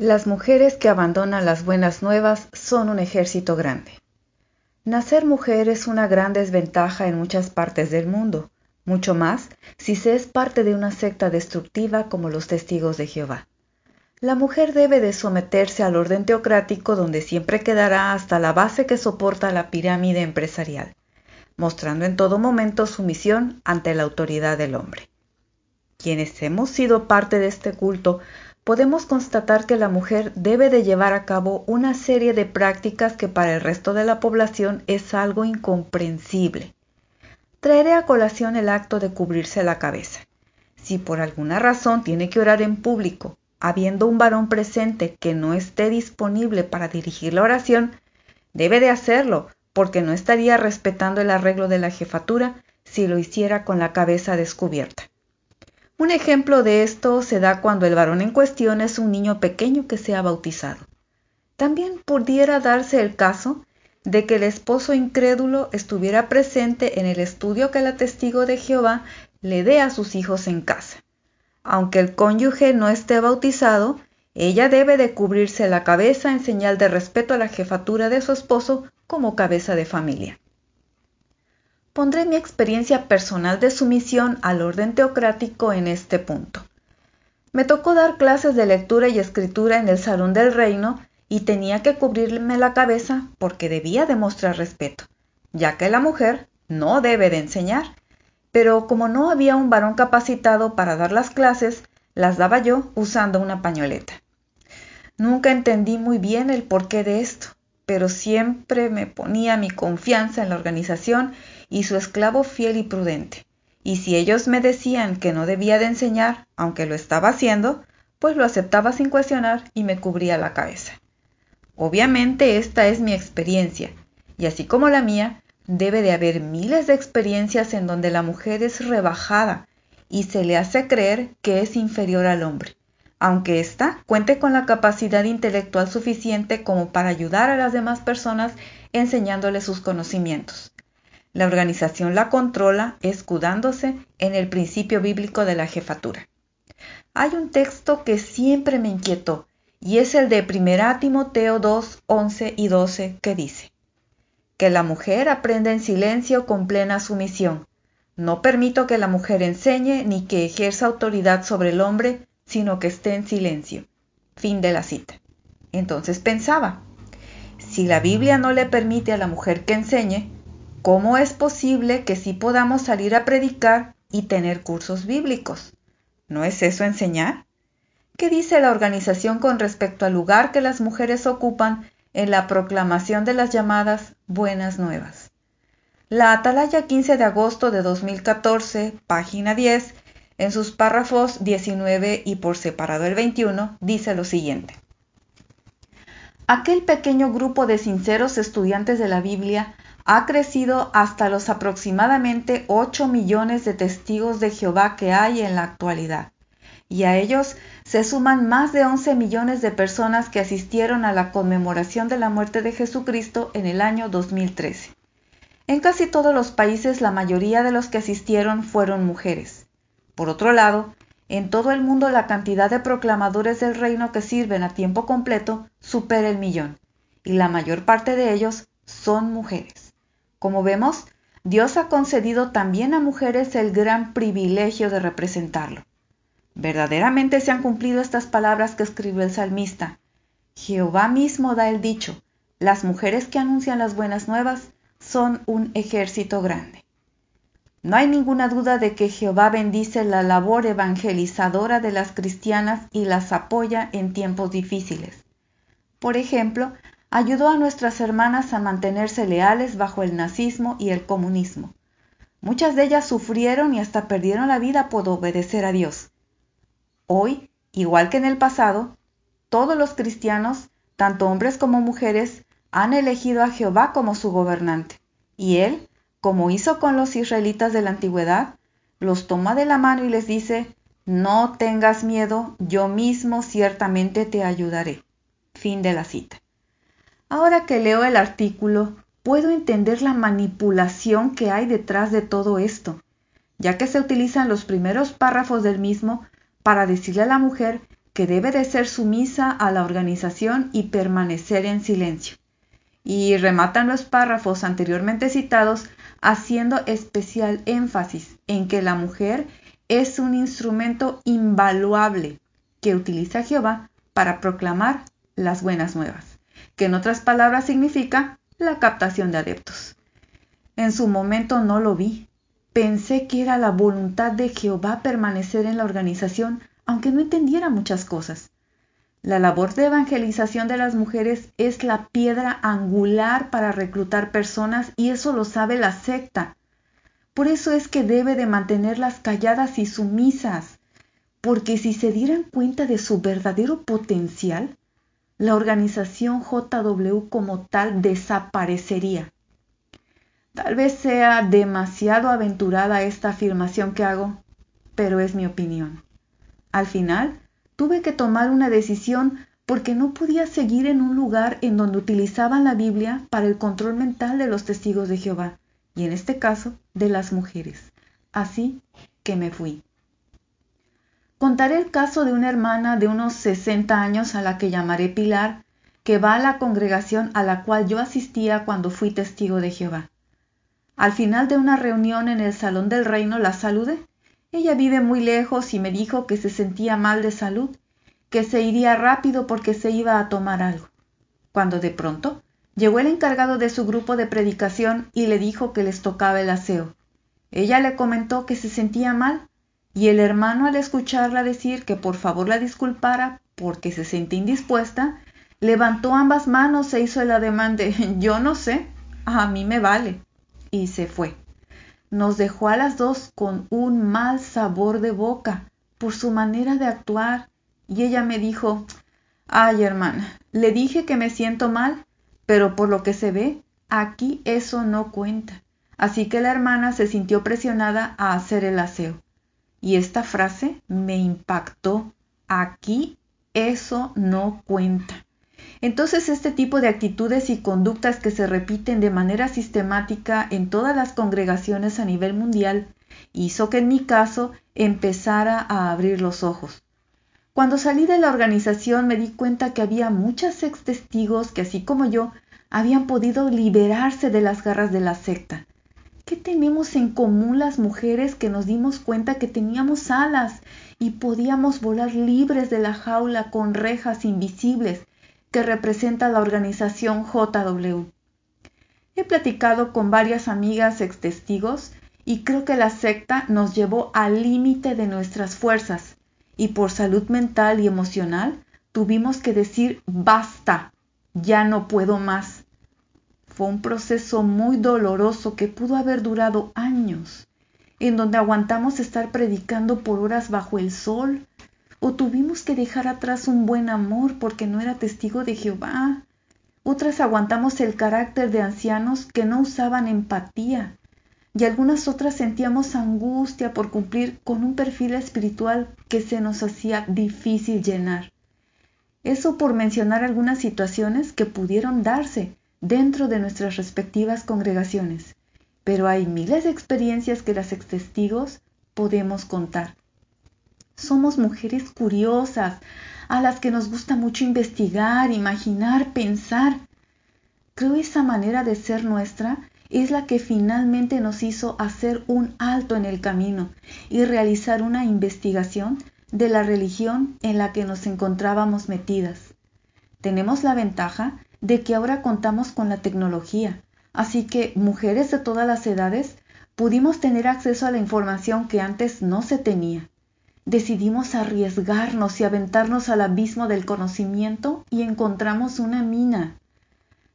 Las mujeres que abandonan las buenas nuevas son un ejército grande. Nacer mujer es una gran desventaja en muchas partes del mundo, mucho más si se es parte de una secta destructiva como los testigos de Jehová. La mujer debe de someterse al orden teocrático donde siempre quedará hasta la base que soporta la pirámide empresarial, mostrando en todo momento sumisión ante la autoridad del hombre. Quienes hemos sido parte de este culto podemos constatar que la mujer debe de llevar a cabo una serie de prácticas que para el resto de la población es algo incomprensible. Traeré a colación el acto de cubrirse la cabeza. Si por alguna razón tiene que orar en público, habiendo un varón presente que no esté disponible para dirigir la oración, debe de hacerlo, porque no estaría respetando el arreglo de la jefatura si lo hiciera con la cabeza descubierta. Un ejemplo de esto se da cuando el varón en cuestión es un niño pequeño que se ha bautizado. También pudiera darse el caso de que el esposo incrédulo estuviera presente en el estudio que la testigo de Jehová le dé a sus hijos en casa. Aunque el cónyuge no esté bautizado, ella debe de cubrirse la cabeza en señal de respeto a la jefatura de su esposo como cabeza de familia pondré mi experiencia personal de sumisión al orden teocrático en este punto. Me tocó dar clases de lectura y escritura en el Salón del Reino y tenía que cubrirme la cabeza porque debía demostrar respeto, ya que la mujer no debe de enseñar, pero como no había un varón capacitado para dar las clases, las daba yo usando una pañoleta. Nunca entendí muy bien el porqué de esto, pero siempre me ponía mi confianza en la organización y su esclavo fiel y prudente. Y si ellos me decían que no debía de enseñar, aunque lo estaba haciendo, pues lo aceptaba sin cuestionar y me cubría la cabeza. Obviamente esta es mi experiencia, y así como la mía, debe de haber miles de experiencias en donde la mujer es rebajada y se le hace creer que es inferior al hombre, aunque ésta cuente con la capacidad intelectual suficiente como para ayudar a las demás personas enseñándole sus conocimientos. La organización la controla escudándose en el principio bíblico de la jefatura. Hay un texto que siempre me inquietó y es el de 1 Timoteo 2, 11 y 12 que dice, que la mujer aprenda en silencio con plena sumisión. No permito que la mujer enseñe ni que ejerza autoridad sobre el hombre, sino que esté en silencio. Fin de la cita. Entonces pensaba, si la Biblia no le permite a la mujer que enseñe, ¿cómo es posible que sí podamos salir a predicar y tener cursos bíblicos? ¿No es eso enseñar? ¿Qué dice la organización con respecto al lugar que las mujeres ocupan en la proclamación de las llamadas buenas nuevas? La Atalaya 15 de agosto de 2014, página 10, en sus párrafos 19 y por separado el 21, dice lo siguiente. Aquel pequeño grupo de sinceros estudiantes de la Biblia ha crecido hasta los aproximadamente 8 millones de testigos de Jehová que hay en la actualidad, y a ellos se suman más de 11 millones de personas que asistieron a la conmemoración de la muerte de Jesucristo en el año 2013. En casi todos los países la mayoría de los que asistieron fueron mujeres. Por otro lado, en todo el mundo la cantidad de proclamadores del reino que sirven a tiempo completo supera el millón, y la mayor parte de ellos son mujeres. Como vemos, Dios ha concedido también a mujeres el gran privilegio de representarlo. Verdaderamente se han cumplido estas palabras que escribió el salmista. Jehová mismo da el dicho, las mujeres que anuncian las buenas nuevas son un ejército grande. No hay ninguna duda de que Jehová bendice la labor evangelizadora de las cristianas y las apoya en tiempos difíciles. Por ejemplo, ayudó a nuestras hermanas a mantenerse leales bajo el nazismo y el comunismo. Muchas de ellas sufrieron y hasta perdieron la vida por obedecer a Dios. Hoy, igual que en el pasado, todos los cristianos, tanto hombres como mujeres, han elegido a Jehová como su gobernante, y Él, como hizo con los israelitas de la antigüedad, los toma de la mano y les dice, no tengas miedo, yo mismo ciertamente te ayudaré. Fin de la cita. Ahora que leo el artículo, puedo entender la manipulación que hay detrás de todo esto, ya que se utilizan los primeros párrafos del mismo para decirle a la mujer que debe de ser sumisa a la organización y permanecer en silencio. Y rematan los párrafos anteriormente citados haciendo especial énfasis en que la mujer es un instrumento invaluable que utiliza Jehová para proclamar las buenas nuevas, que en otras palabras significa la captación de adeptos. En su momento no lo vi. Pensé que era la voluntad de Jehová permanecer en la organización, aunque no entendiera muchas cosas. La labor de evangelización de las mujeres es la piedra angular para reclutar personas y eso lo sabe la secta. Por eso es que debe de mantenerlas calladas y sumisas, porque si se dieran cuenta de su verdadero potencial, la organización JW como tal desaparecería. Tal vez sea demasiado aventurada esta afirmación que hago, pero es mi opinión. Al final, tuve que tomar una decisión porque no podía seguir en un lugar en donde utilizaban la Biblia para el control mental de los testigos de Jehová, y en este caso de las mujeres. Así que me fui. Contaré el caso de una hermana de unos 60 años a la que llamaré Pilar, que va a la congregación a la cual yo asistía cuando fui testigo de Jehová. Al final de una reunión en el Salón del Reino la saludé. Ella vive muy lejos y me dijo que se sentía mal de salud, que se iría rápido porque se iba a tomar algo. Cuando de pronto llegó el encargado de su grupo de predicación y le dijo que les tocaba el aseo. Ella le comentó que se sentía mal y el hermano al escucharla decir que por favor la disculpara porque se sentía indispuesta, levantó ambas manos e hizo el ademán de yo no sé, a mí me vale, y se fue. Nos dejó a las dos con un mal sabor de boca por su manera de actuar, y ella me dijo ay hermana, le dije que me siento mal, pero por lo que se ve, aquí eso no cuenta. Así que la hermana se sintió presionada a hacer el aseo. Y esta frase me impactó. Aquí eso no cuenta. Entonces este tipo de actitudes y conductas que se repiten de manera sistemática en todas las congregaciones a nivel mundial hizo que en mi caso empezara a abrir los ojos. Cuando salí de la organización me di cuenta que había muchas ex testigos que así como yo habían podido liberarse de las garras de la secta ¿Qué tenemos en común las mujeres que nos dimos cuenta que teníamos alas y podíamos volar libres de la jaula con rejas invisibles que representa la organización JW? He platicado con varias amigas ex testigos y creo que la secta nos llevó al límite de nuestras fuerzas y por salud mental y emocional tuvimos que decir basta, ya no puedo más. Fue un proceso muy doloroso que pudo haber durado años, en donde aguantamos estar predicando por horas bajo el sol, o tuvimos que dejar atrás un buen amor porque no era testigo de Jehová. Otras aguantamos el carácter de ancianos que no usaban empatía, y algunas otras sentíamos angustia por cumplir con un perfil espiritual que se nos hacía difícil llenar. Eso por mencionar algunas situaciones que pudieron darse dentro de nuestras respectivas congregaciones, pero hay miles de experiencias que las testigos podemos contar. Somos mujeres curiosas, a las que nos gusta mucho investigar, imaginar, pensar. Creo esa manera de ser nuestra es la que finalmente nos hizo hacer un alto en el camino y realizar una investigación de la religión en la que nos encontrábamos metidas. Tenemos la ventaja de que ahora contamos con la tecnología, así que mujeres de todas las edades pudimos tener acceso a la información que antes no se tenía. Decidimos arriesgarnos y aventarnos al abismo del conocimiento y encontramos una mina.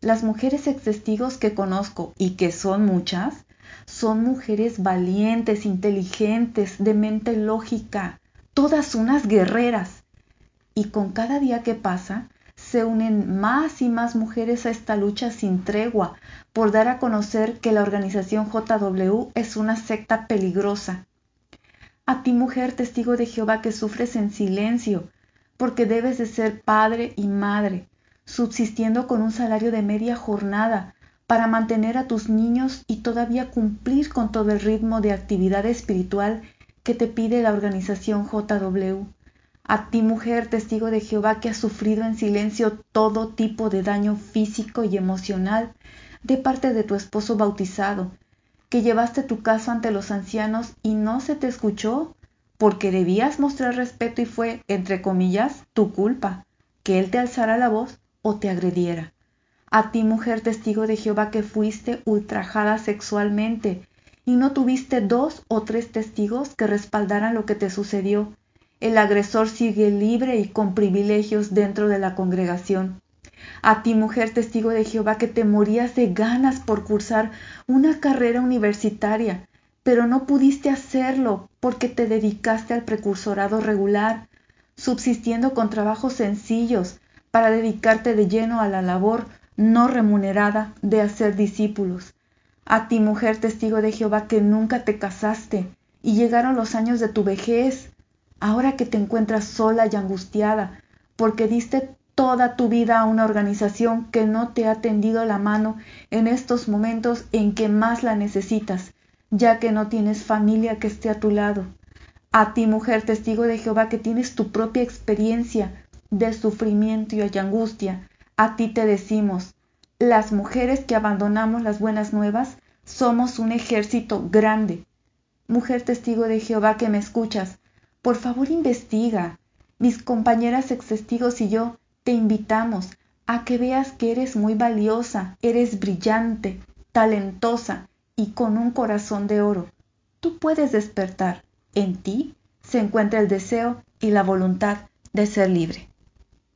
Las mujeres ex testigos que conozco, y que son muchas, son mujeres valientes, inteligentes, de mente lógica, todas unas guerreras. Y con cada día que pasa, se unen más y más mujeres a esta lucha sin tregua por dar a conocer que la organización JW es una secta peligrosa. A ti mujer testigo de Jehová que sufres en silencio, porque debes de ser padre y madre, subsistiendo con un salario de media jornada para mantener a tus niños y todavía cumplir con todo el ritmo de actividad espiritual que te pide la organización JW. A ti mujer, testigo de Jehová, que has sufrido en silencio todo tipo de daño físico y emocional de parte de tu esposo bautizado, que llevaste tu caso ante los ancianos y no se te escuchó, porque debías mostrar respeto y fue, entre comillas, tu culpa, que él te alzara la voz o te agrediera. A ti, mujer testigo de Jehová, que fuiste ultrajada sexualmente y no tuviste dos o tres testigos que respaldaran lo que te sucedió. El agresor sigue libre y con privilegios dentro de la congregación. A ti, mujer testigo de Jehová, que te morías de ganas por cursar una carrera universitaria, pero no pudiste hacerlo porque te dedicaste al precursorado regular, subsistiendo con trabajos sencillos para dedicarte de lleno a la labor no remunerada de hacer discípulos. A ti, mujer testigo de Jehová, que nunca te casaste y llegaron los años de tu vejez, ahora que te encuentras sola y angustiada, porque diste toda tu vida a una organización que no te ha tendido la mano en estos momentos en que más la necesitas, ya que no tienes familia que esté a tu lado. A ti, mujer testigo de Jehová, que tienes tu propia experiencia de sufrimiento y angustia, a ti te decimos, las mujeres que abandonamos las buenas nuevas somos un ejército grande. Mujer testigo de Jehová que me escuchas, por favor investiga. Mis compañeras ex testigos y yo te invitamos a que veas que eres muy valiosa, eres brillante, talentosa y con un corazón de oro. Tú puedes despertar. En ti se encuentra el deseo y la voluntad de ser libre.